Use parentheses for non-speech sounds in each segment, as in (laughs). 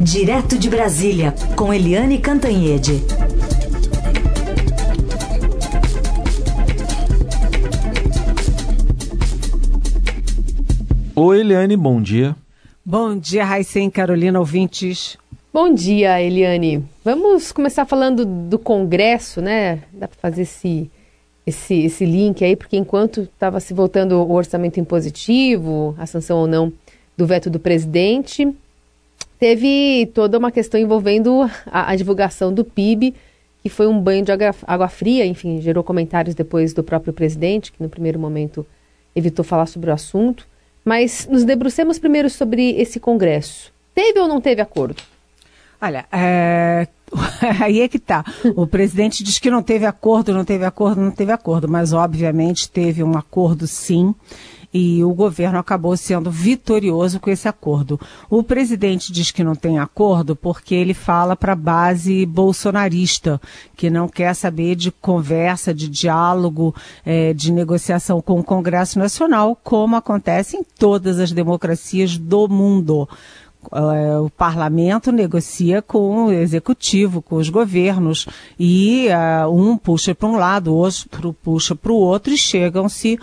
Direto de Brasília, com Eliane Cantanhede. Oi, Eliane, bom dia. Bom dia, Raicen Carolina, ouvintes. Bom dia, Eliane. Vamos começar falando do Congresso, né? Dá para fazer esse, esse, esse link aí, porque enquanto estava se votando o orçamento impositivo, a sanção ou não do veto do presidente, teve toda uma questão envolvendo a, a divulgação do PIB, que foi um banho de água, água fria, enfim, gerou comentários depois do próprio presidente, que no primeiro momento evitou falar sobre o assunto. Mas nos debrucemos primeiro sobre esse Congresso. Teve ou não teve acordo? Olha, é... (laughs) aí é que tá. O presidente diz que não teve acordo, não teve acordo, não teve acordo, mas obviamente teve um acordo sim e o governo acabou sendo vitorioso com esse acordo. O presidente diz que não tem acordo porque ele fala para a base bolsonarista, que não quer saber de conversa, de diálogo, é, de negociação com o Congresso Nacional, como acontece em todas as democracias do mundo é, o parlamento negocia com o executivo, com os governos, e uh, um puxa para um lado, o outro puxa para o outro, e chegam-se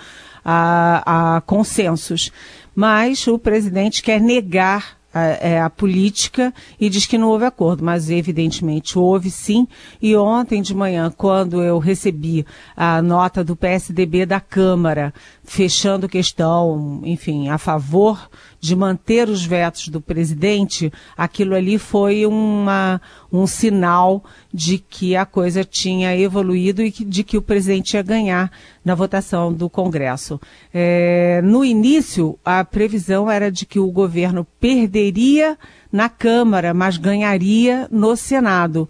a, a consensos. Mas o presidente quer negar a, é, a, política e diz que não houve acordo, mas evidentemente houve sim. E ontem de manhã, quando eu recebi a nota do PSDB da Câmara, fechando questão, enfim, a favor de manter os vetos do presidente, aquilo ali foi uma, um sinal de que a coisa tinha evoluído e que, de que o presidente ia ganhar na votação do Congresso. É, no início, a previsão era de que o governo perderia na Câmara, mas ganharia no Senado.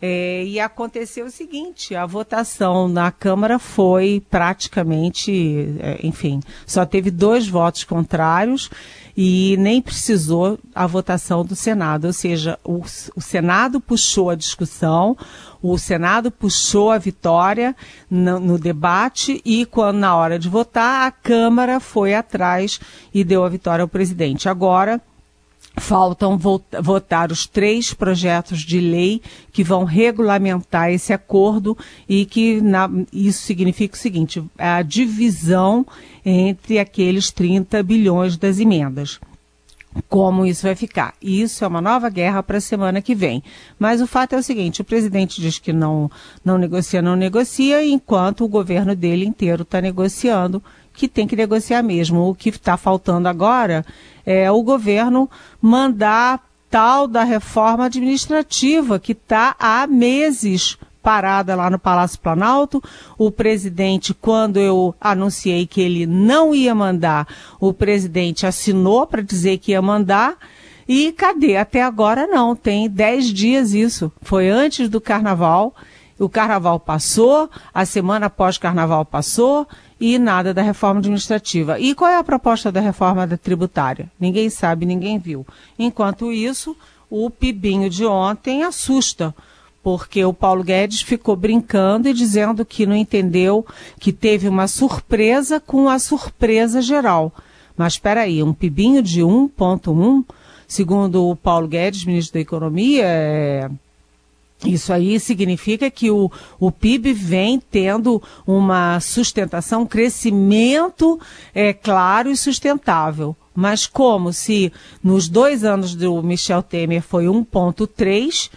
É, e aconteceu o seguinte: a votação na Câmara foi praticamente, é, enfim, só teve dois votos contrários e nem precisou a votação do Senado. Ou seja, o, o Senado puxou a discussão, o Senado puxou a vitória no, no, debate e, quando na hora de votar, a Câmara foi atrás e deu a vitória ao presidente. Agora Faltam votar os três projetos de lei que vão regulamentar esse acordo e que na, isso significa o seguinte: a divisão entre aqueles 30 bilhões das emendas. Como isso vai ficar? Isso é uma nova guerra para a semana que vem. Mas o fato é o seguinte: o presidente diz que não, não negocia, não negocia, enquanto o governo dele inteiro está negociando que tem que negociar mesmo. O que está faltando agora é o governo mandar tal da reforma administrativa que está há meses parada lá no Palácio Planalto. O presidente, quando eu anunciei que ele não ia mandar, o presidente assinou para dizer que ia mandar. E cadê? Até agora não, tem dez dias isso. Foi antes do carnaval. O carnaval passou, a semana após carnaval passou, e nada da reforma administrativa. E qual é a proposta da reforma da tributária? Ninguém sabe, ninguém viu. Enquanto isso, o pibinho de ontem assusta, porque o Paulo Guedes ficou brincando e dizendo que não entendeu, que teve uma surpresa com a surpresa geral. Mas espera aí, um pibinho de 1.1, segundo o Paulo Guedes, ministro da Economia, é isso aí significa que o, o PIB vem tendo uma sustentação, um crescimento é, claro e sustentável. Mas como se nos dois anos do Michel Temer foi 1,3,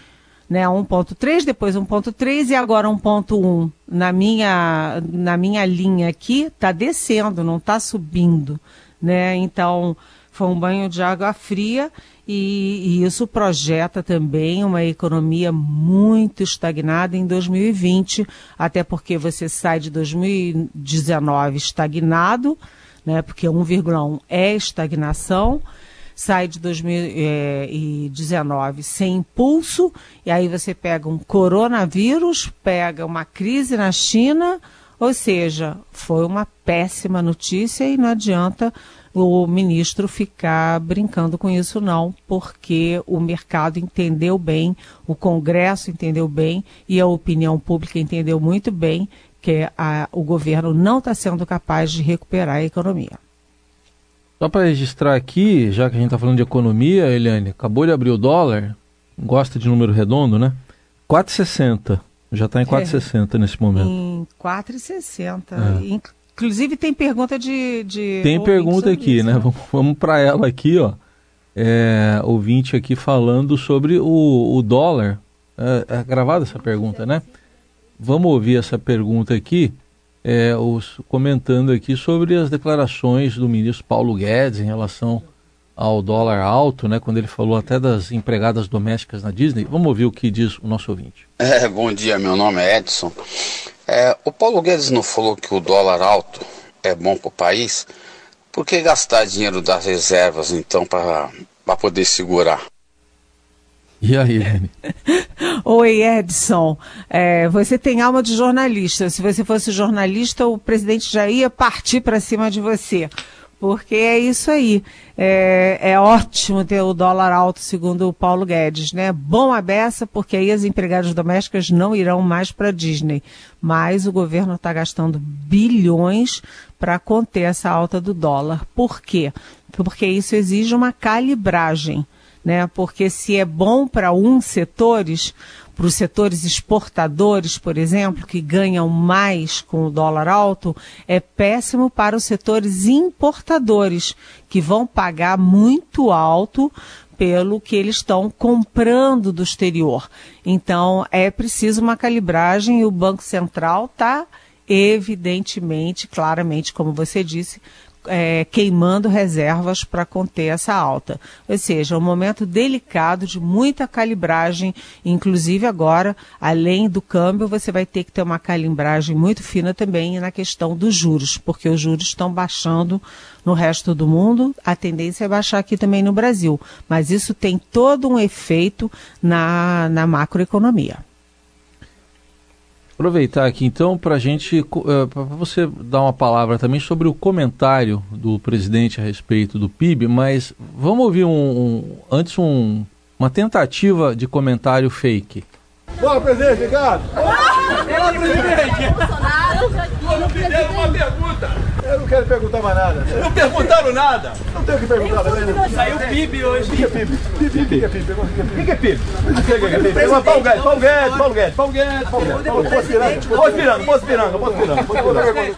né, 1,3, depois 1,3 e agora 1,1. Na minha, na minha linha aqui, está descendo, não está subindo. Né? Então, foi um banho de água fria e, e, isso projeta também uma economia muito estagnada em 2020, até porque você sai de 2019 estagnado, né, porque 1,1 é estagnação, sai de 2019 sem impulso, e aí você pega um coronavírus, pega uma crise na China, ou seja, foi uma péssima notícia e não adianta o ministro ficar brincando com isso, não, porque o mercado entendeu bem, o Congresso entendeu bem e a opinião pública entendeu muito bem que a, o governo não está sendo capaz de recuperar a economia. Só para registrar aqui, já que a gente está falando de economia, Eliane, acabou de abrir o dólar, gosta de número redondo, né? 4,60. Já está em 4,60 é. nesse momento. Em 4,60. É. Inclusive tem pergunta de. de tem pergunta aqui, isso, né? Vamos, vamos para ela aqui, ó. É, ouvinte aqui falando sobre o, o dólar. É, é gravada essa pergunta, né? Vamos ouvir essa pergunta aqui, é, os, comentando aqui sobre as declarações do ministro Paulo Guedes em relação ao dólar alto, né? Quando ele falou até das empregadas domésticas na Disney. Vamos ouvir o que diz o nosso ouvinte. É, bom dia, meu nome é Edson. É, o Paulo Guedes não falou que o dólar alto é bom para o país? Por que gastar dinheiro das reservas, então, para poder segurar? E aí, Helene? (laughs) Oi, Edson. É, você tem alma de jornalista. Se você fosse jornalista, o presidente já ia partir para cima de você porque é isso aí. É, é, ótimo ter o dólar alto, segundo o Paulo Guedes, né? Bom a beça, porque aí as empregadas domésticas não irão mais para a Disney. Mas o governo está gastando bilhões para conter essa alta do dólar. Por quê? Porque isso exige uma calibragem. Né? Porque se é bom para uns setores, para os setores exportadores, por exemplo, que ganham mais com o dólar alto, é péssimo para os setores importadores, que vão pagar muito alto pelo que eles estão comprando do exterior. Então, é preciso uma calibragem e o Banco Central está evidentemente, claramente, como você disse, é, queimando reservas para conter essa alta. Ou seja, é um momento delicado de muita calibragem, inclusive agora, além do câmbio, você vai ter que ter uma calibragem muito fina também na questão dos juros, porque os juros estão baixando no resto do mundo, a tendência é baixar aqui também no Brasil. Mas isso tem todo um efeito na, na macroeconomia. Aproveitar aqui então para gente, uh, para você dar uma palavra também sobre o comentário do presidente a respeito do PIB, mas vamos ouvir um, um antes um, uma tentativa de comentário fake. Boa, presidente, Ricardo! Boa, presidente! Bolsonaro, fizeram uma pergunta! Eu não quero perguntar mais nada. Não perguntaram nada! Não tenho o que perguntar também. Saiu PIB hoje. O que é PIB? O que é PIB? O que é PIB? Paulo Guedes, Paulo Guedes, Paulo Guedes, Paulo Guedes, Paulo Guedes. Posso piranga, posso piranga, posso piranga, posso piranga.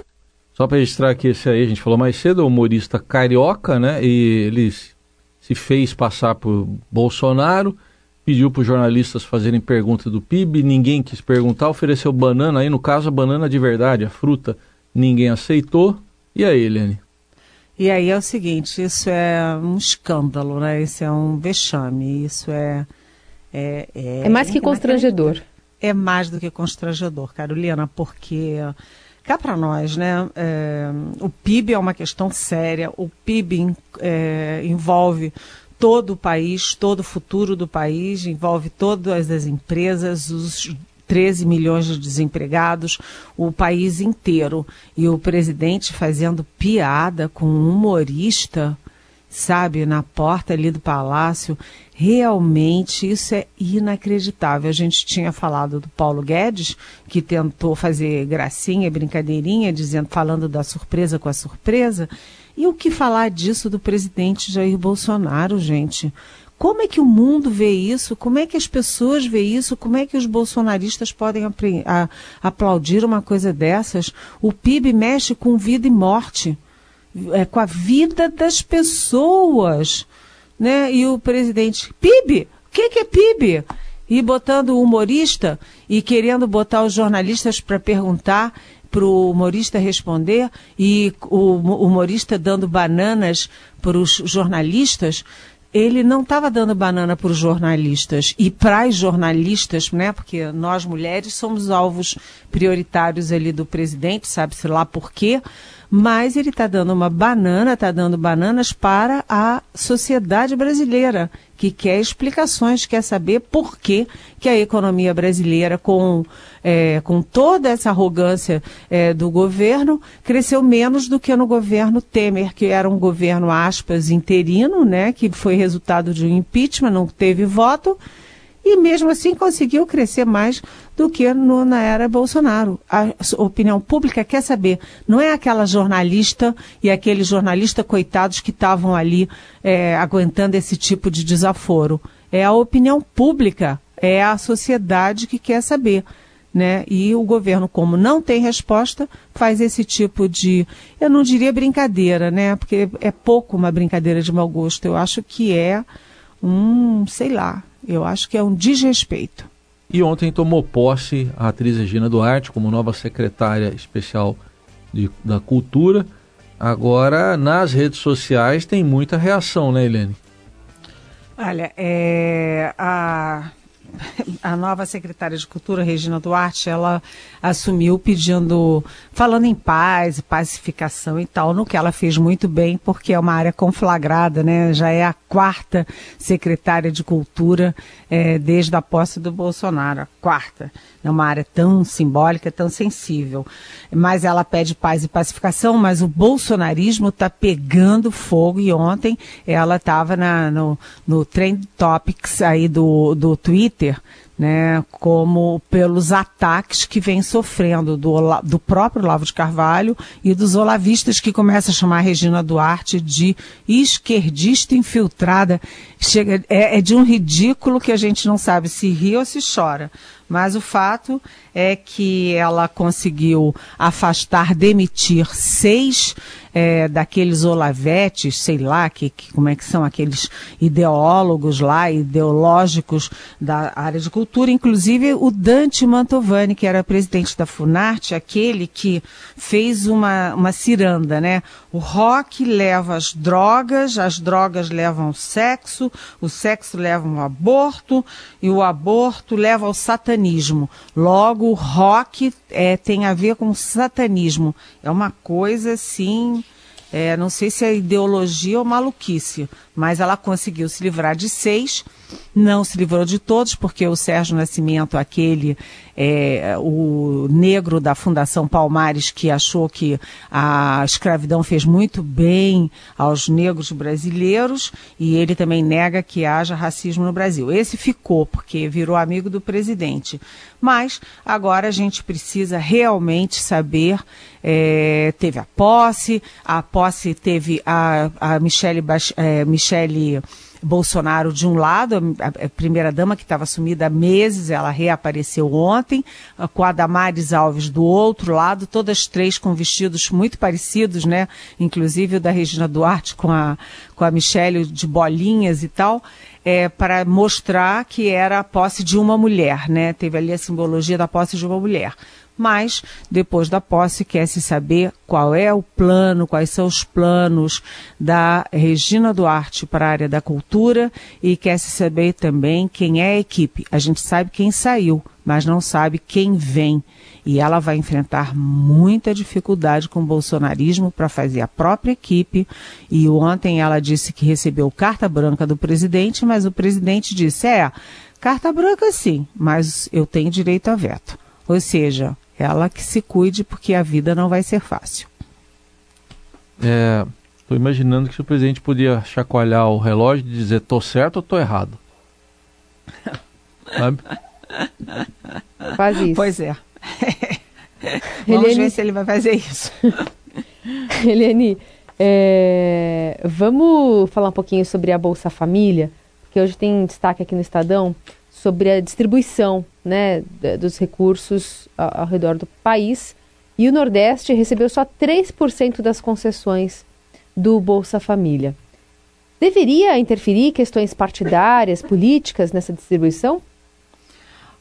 Só para registrar que esse aí, a gente falou mais cedo, é o humorista carioca, né? E ele se fez passar por Bolsonaro pediu para os jornalistas fazerem pergunta do PIB, ninguém quis perguntar, ofereceu banana, aí no caso a banana de verdade, a fruta, ninguém aceitou. E aí, Eliane? E aí é o seguinte, isso é um escândalo, né? Isso é um vexame, isso é... É, é, é mais que constrangedor. É mais do que constrangedor, Carolina, porque cá para nós, né? É, o PIB é uma questão séria, o PIB é, envolve todo o país, todo o futuro do país, envolve todas as empresas, os 13 milhões de desempregados, o país inteiro. E o presidente fazendo piada com um humorista, sabe, na porta ali do palácio. Realmente isso é inacreditável. A gente tinha falado do Paulo Guedes, que tentou fazer gracinha, brincadeirinha, dizendo, falando da surpresa com a surpresa. E o que falar disso do presidente Jair Bolsonaro, gente? Como é que o mundo vê isso? Como é que as pessoas veem isso? Como é que os bolsonaristas podem aplaudir uma coisa dessas? O PIB mexe com vida e morte, é, com a vida das pessoas. Né? E o presidente, PIB? O que, que é PIB? E botando o humorista e querendo botar os jornalistas para perguntar para o humorista responder e o humorista dando bananas para os jornalistas, ele não estava dando banana para os jornalistas e para as jornalistas, né? Porque nós mulheres somos alvos prioritários ali do presidente, sabe-se lá por quê mas ele está dando uma banana, está dando bananas para a sociedade brasileira, que quer explicações, quer saber por que, que a economia brasileira, com, é, com toda essa arrogância é, do governo, cresceu menos do que no governo Temer, que era um governo, aspas, interino, né, que foi resultado de um impeachment, não teve voto, e mesmo assim conseguiu crescer mais do que no, na era Bolsonaro. A opinião pública quer saber, não é aquela jornalista e aqueles jornalistas coitados que estavam ali é, aguentando esse tipo de desaforo. É a opinião pública, é a sociedade que quer saber. Né? E o governo, como não tem resposta, faz esse tipo de, eu não diria brincadeira, né? Porque é pouco uma brincadeira de mau gosto. Eu acho que é um, sei lá, eu acho que é um desrespeito. E ontem tomou posse a atriz Regina Duarte como nova secretária especial de, da Cultura. Agora, nas redes sociais tem muita reação, né, Helene? Olha, é, a a nova secretária de Cultura, Regina Duarte, ela assumiu pedindo, falando em paz, pacificação e tal, no que ela fez muito bem, porque é uma área conflagrada, né? Já é a quarta secretária de Cultura é, desde a posse do Bolsonaro, a quarta. É uma área tão simbólica, tão sensível. Mas ela pede paz e pacificação, mas o bolsonarismo está pegando fogo e ontem ela estava no, no Trend Topics aí do, do Twitter, né, como pelos ataques que vem sofrendo do, do próprio Olavo de Carvalho e dos olavistas que começam a chamar a Regina Duarte de esquerdista infiltrada. Chega, é, é de um ridículo que a gente não sabe se ri ou se chora. Mas o fato é que ela conseguiu afastar, demitir seis é, daqueles olavetes, sei lá, que, que, como é que são aqueles ideólogos lá, ideológicos da área de cultura, inclusive o Dante Mantovani, que era presidente da Funarte, aquele que fez uma, uma ciranda, né? O rock leva as drogas, as drogas levam o sexo, o sexo leva ao aborto e o aborto leva ao satanismo. Logo, o rock é, tem a ver com satanismo. É uma coisa assim é, não sei se é ideologia ou maluquice, mas ela conseguiu se livrar de seis, não se livrou de todos, porque o Sérgio Nascimento, aquele, é, o negro da Fundação Palmares, que achou que a escravidão fez muito bem aos negros brasileiros, e ele também nega que haja racismo no Brasil. Esse ficou, porque virou amigo do presidente. Mas agora a gente precisa realmente saber. É, teve a posse, a posse teve a, a Michele, é, Michele Bolsonaro de um lado, a, primeira-dama que estava sumida há meses, ela reapareceu ontem, com a Damares Alves do outro lado, todas três com vestidos muito parecidos, né? Inclusive o da Regina Duarte com a, com a Michele de bolinhas e tal é, para mostrar que era a posse de uma mulher, né? Teve ali a simbologia da posse de uma mulher. Mas, depois da posse, quer se saber qual é o plano, quais são os planos da Regina Duarte para a área da cultura e quer se saber também quem é a equipe. A gente sabe quem saiu, mas não sabe quem vem e ela vai enfrentar muita dificuldade com o bolsonarismo para fazer a própria equipe. E ontem ela disse que recebeu carta branca do presidente, mas o presidente disse: é, carta branca sim, mas eu tenho direito a veto. Ou seja, ela que se cuide porque a vida não vai ser fácil. Estou é, imaginando que o presidente podia chacoalhar o relógio e dizer: tô certo ou tô errado? Sabe? (laughs) Faz isso. Pois é. (laughs) Vamos Helene... ver se ele vai fazer isso. (laughs) Helene, é... vamos falar um pouquinho sobre a Bolsa Família, porque hoje tem destaque aqui no Estadão sobre a distribuição né, dos recursos ao, ao redor do país. E o Nordeste recebeu só 3% das concessões do Bolsa Família. Deveria interferir questões partidárias, políticas nessa distribuição?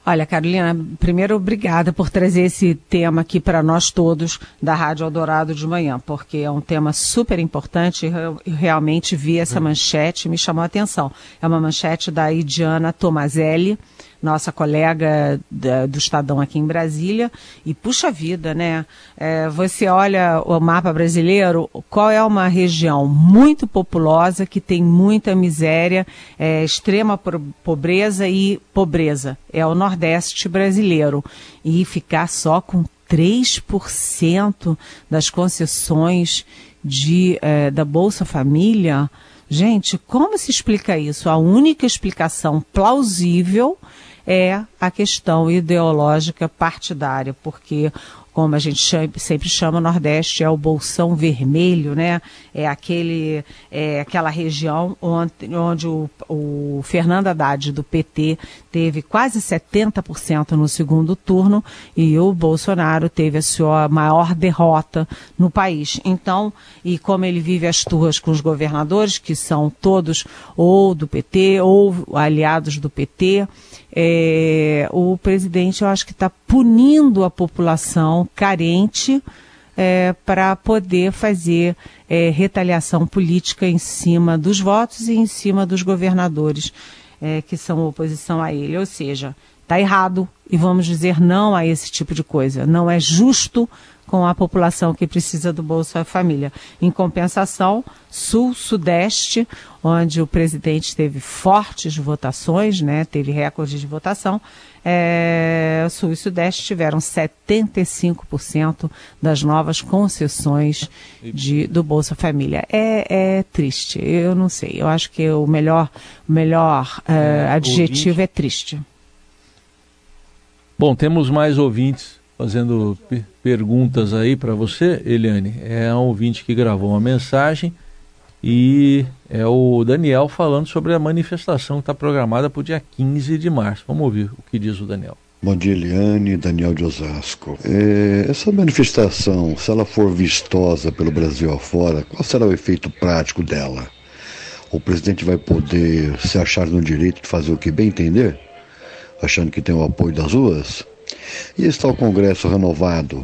Olha, Carolina, primeiro obrigada por trazer esse tema aqui para nós todos da Rádio Eldorado de manhã, porque é um tema super importante. Eu, realmente vi essa uhum. manchete, me chamou a atenção. É uma manchete da Idiana Tomazelli, nossa colega da, do Estadão aqui em Brasília. E puxa vida, né? É, você olha o mapa brasileiro, qual é uma região muito populosa, que tem muita miséria, é, extrema pobreza e pobreza. É o Nordeste brasileiro. E ficar só com 3% das concessões de, é, da Bolsa Família Gente, como se explica isso? A única explicação plausível é a questão ideológica partidária, porque como a gente sempre chama, Nordeste é o bolsão vermelho, né? É aquele, é aquela região onde, onde o, o Fernando Haddad do PT teve quase 70% no segundo turno e o Bolsonaro teve a sua maior derrota no país. Então, e como ele vive as turras com os governadores, que são todos ou do PT ou aliados do PT, é, o presidente, eu acho que está punindo a população carente é, para poder fazer é, retaliação política em cima dos votos e em cima dos governadores é, que são oposição a ele. Ou seja, está errado e vamos dizer não a esse tipo de coisa. Não é justo com a população que precisa do Bolsa Família. Em compensação, Sul, Sudeste, onde o presidente teve fortes votações, né, teve recorde de votação, é, Sul e Sudeste tiveram 75% das novas concessões de, do Bolsa Família. É, é, triste, eu não sei. Eu acho que o melhor, melhor é, adjetivo é triste. Bom, temos mais ouvintes fazendo perguntas aí para você, Eliane. É um ouvinte que gravou uma mensagem e é o Daniel falando sobre a manifestação que está programada para o dia 15 de março. Vamos ouvir o que diz o Daniel. Bom dia, Eliane, Daniel de Osasco. É, essa manifestação, se ela for vistosa pelo Brasil afora, qual será o efeito prático dela? O presidente vai poder se achar no direito de fazer o que bem entender? Achando que tem o apoio das ruas? E está o Congresso renovado?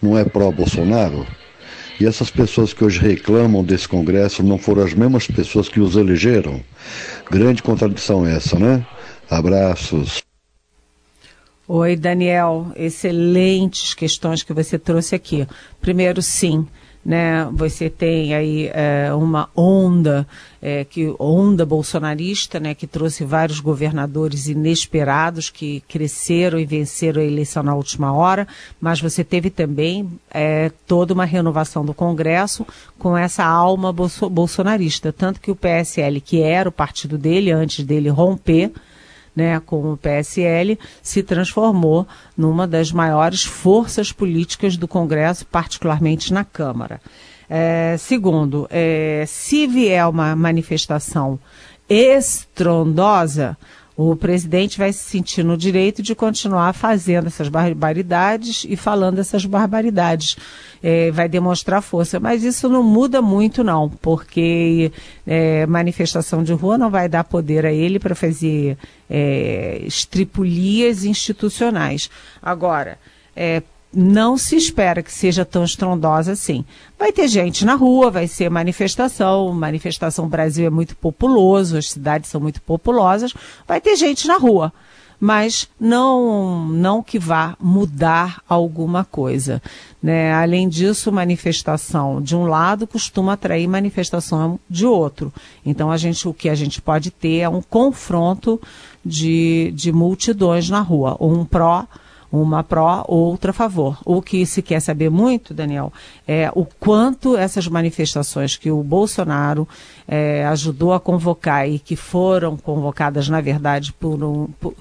Não é pró-Bolsonaro? E essas pessoas que hoje reclamam desse Congresso não foram as mesmas pessoas que os elegeram? Grande contradição essa, né? Abraços. Oi, Daniel. Excelentes questões que você trouxe aqui. Primeiro, sim né? Você tem aí é, uma onda é, que onda bolsonarista, né? Que trouxe vários governadores inesperados que cresceram e venceram a eleição na última hora, mas você teve também é, toda uma renovação do Congresso com essa alma bolso bolsonarista, tanto que o PSL, que era o partido dele antes dele romper né, com o PSL, se transformou numa das maiores forças políticas do Congresso, particularmente na Câmara. É, segundo, é, se vier uma manifestação estrondosa, o presidente vai se sentir no direito de continuar fazendo essas barbaridades e falando essas barbaridades. É, vai demonstrar força. Mas isso não muda muito, não, porque é, manifestação de rua não vai dar poder a ele para fazer é, estripulias institucionais. Agora, é, não se espera que seja tão estrondosa assim. Vai ter gente na rua, vai ser manifestação, manifestação Brasil é muito populoso, as cidades são muito populosas, vai ter gente na rua, mas não não que vá mudar alguma coisa, né? Além disso, manifestação de um lado costuma atrair manifestação de outro. Então a gente o que a gente pode ter é um confronto de, de multidões na rua, um pró uma pró, outra a favor. O que se quer saber muito, Daniel, é o quanto essas manifestações que o Bolsonaro é, ajudou a convocar e que foram convocadas, na verdade, por, um, por,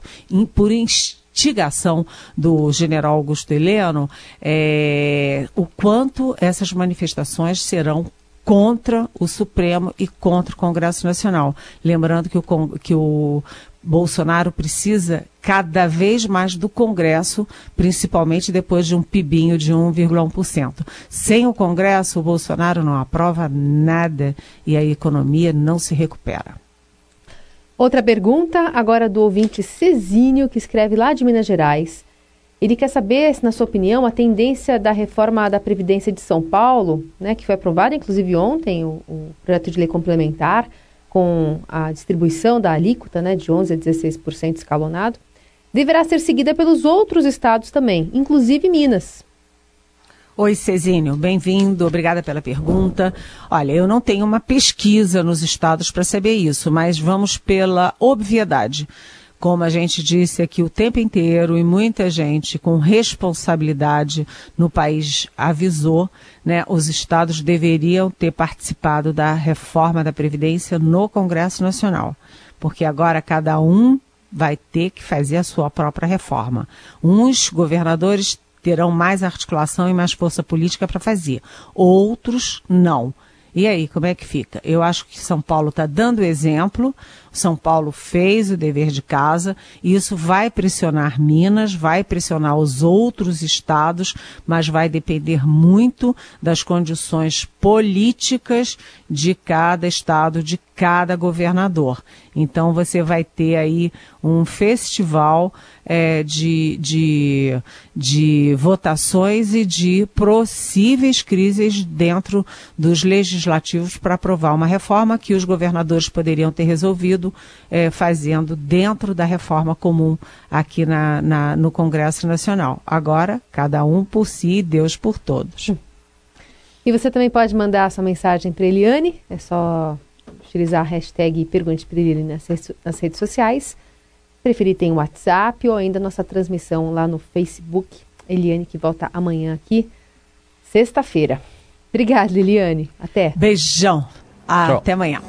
por instigação do general Augusto Heleno, é, o quanto essas manifestações serão contra o Supremo e contra o Congresso Nacional. Lembrando que o, que o Bolsonaro precisa cada vez mais do Congresso, principalmente depois de um pibinho de 1,1%. Sem o Congresso, o Bolsonaro não aprova nada e a economia não se recupera. Outra pergunta, agora do ouvinte Cezinho, que escreve lá de Minas Gerais. Ele quer saber, se, na sua opinião, a tendência da reforma da Previdência de São Paulo, né, que foi aprovada inclusive ontem, o, o projeto de lei complementar, com a distribuição da alíquota né, de 11% a 16% escalonado, deverá ser seguida pelos outros estados também, inclusive Minas. Oi, Cezinho, bem-vindo, obrigada pela pergunta. Olha, eu não tenho uma pesquisa nos estados para saber isso, mas vamos pela obviedade. Como a gente disse aqui o tempo inteiro, e muita gente com responsabilidade no país avisou, né, os estados deveriam ter participado da reforma da Previdência no Congresso Nacional. Porque agora cada um vai ter que fazer a sua própria reforma. Uns governadores terão mais articulação e mais força política para fazer, outros não. E aí, como é que fica? Eu acho que São Paulo está dando exemplo, São Paulo fez o dever de casa, e isso vai pressionar Minas, vai pressionar os outros estados, mas vai depender muito das condições políticas de cada estado, de cada governador. Então você vai ter aí um festival é, de, de, de votações e de possíveis crises dentro dos legislativos para aprovar uma reforma que os governadores poderiam ter resolvido é, fazendo dentro da reforma comum aqui na, na, no Congresso Nacional. Agora, cada um por si, Deus por todos. E você também pode mandar sua mensagem para Eliane, é só utilizar a hashtag Pergunte para Eliane nas, nas redes sociais. Preferir tem o WhatsApp ou ainda nossa transmissão lá no Facebook. Eliane que volta amanhã aqui, sexta-feira. Obrigada, Eliane. Até. Beijão. Até amanhã.